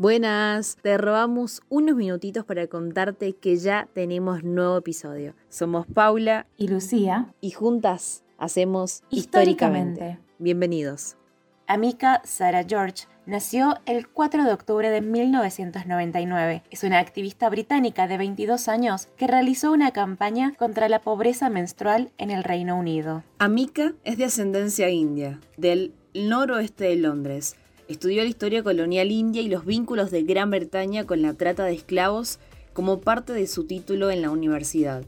Buenas, te robamos unos minutitos para contarte que ya tenemos nuevo episodio. Somos Paula y Lucía y juntas hacemos históricamente. históricamente. Bienvenidos. Amika Sarah George nació el 4 de octubre de 1999. Es una activista británica de 22 años que realizó una campaña contra la pobreza menstrual en el Reino Unido. Amika es de ascendencia india, del noroeste de Londres. Estudió la historia colonial india y los vínculos de Gran Bretaña con la trata de esclavos como parte de su título en la universidad.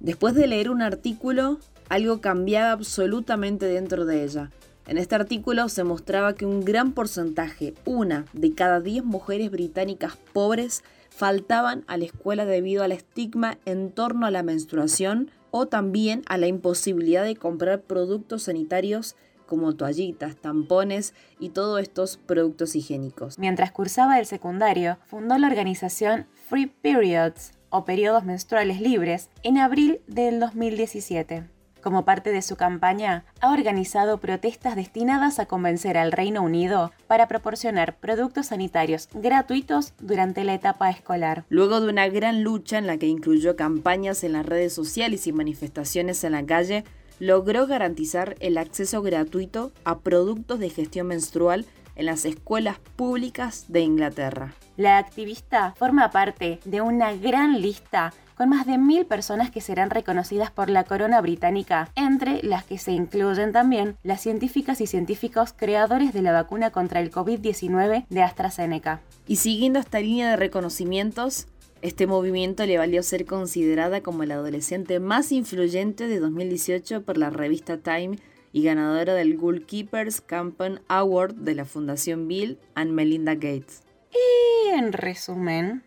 Después de leer un artículo, algo cambiaba absolutamente dentro de ella. En este artículo se mostraba que un gran porcentaje, una de cada diez mujeres británicas pobres, faltaban a la escuela debido al estigma en torno a la menstruación o también a la imposibilidad de comprar productos sanitarios como toallitas, tampones y todos estos productos higiénicos. Mientras cursaba el secundario, fundó la organización Free Periods o Periodos Menstruales Libres en abril del 2017. Como parte de su campaña, ha organizado protestas destinadas a convencer al Reino Unido para proporcionar productos sanitarios gratuitos durante la etapa escolar. Luego de una gran lucha en la que incluyó campañas en las redes sociales y manifestaciones en la calle, logró garantizar el acceso gratuito a productos de gestión menstrual en las escuelas públicas de Inglaterra. La activista forma parte de una gran lista con más de mil personas que serán reconocidas por la corona británica, entre las que se incluyen también las científicas y científicos creadores de la vacuna contra el COVID-19 de AstraZeneca. Y siguiendo esta línea de reconocimientos, este movimiento le valió ser considerada como la adolescente más influyente de 2018 por la revista Time y ganadora del Goalkeepers Campaign Award de la Fundación Bill and Melinda Gates. Y en resumen,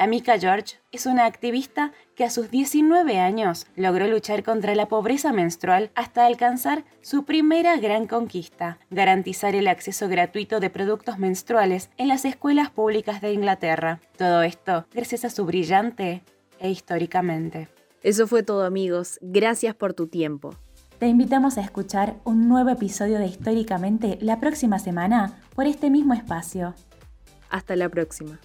Amika George es una activista que a sus 19 años logró luchar contra la pobreza menstrual hasta alcanzar su primera gran conquista, garantizar el acceso gratuito de productos menstruales en las escuelas públicas de Inglaterra. Todo esto gracias a su brillante e históricamente. Eso fue todo amigos, gracias por tu tiempo. Te invitamos a escuchar un nuevo episodio de Históricamente la próxima semana por este mismo espacio. Hasta la próxima.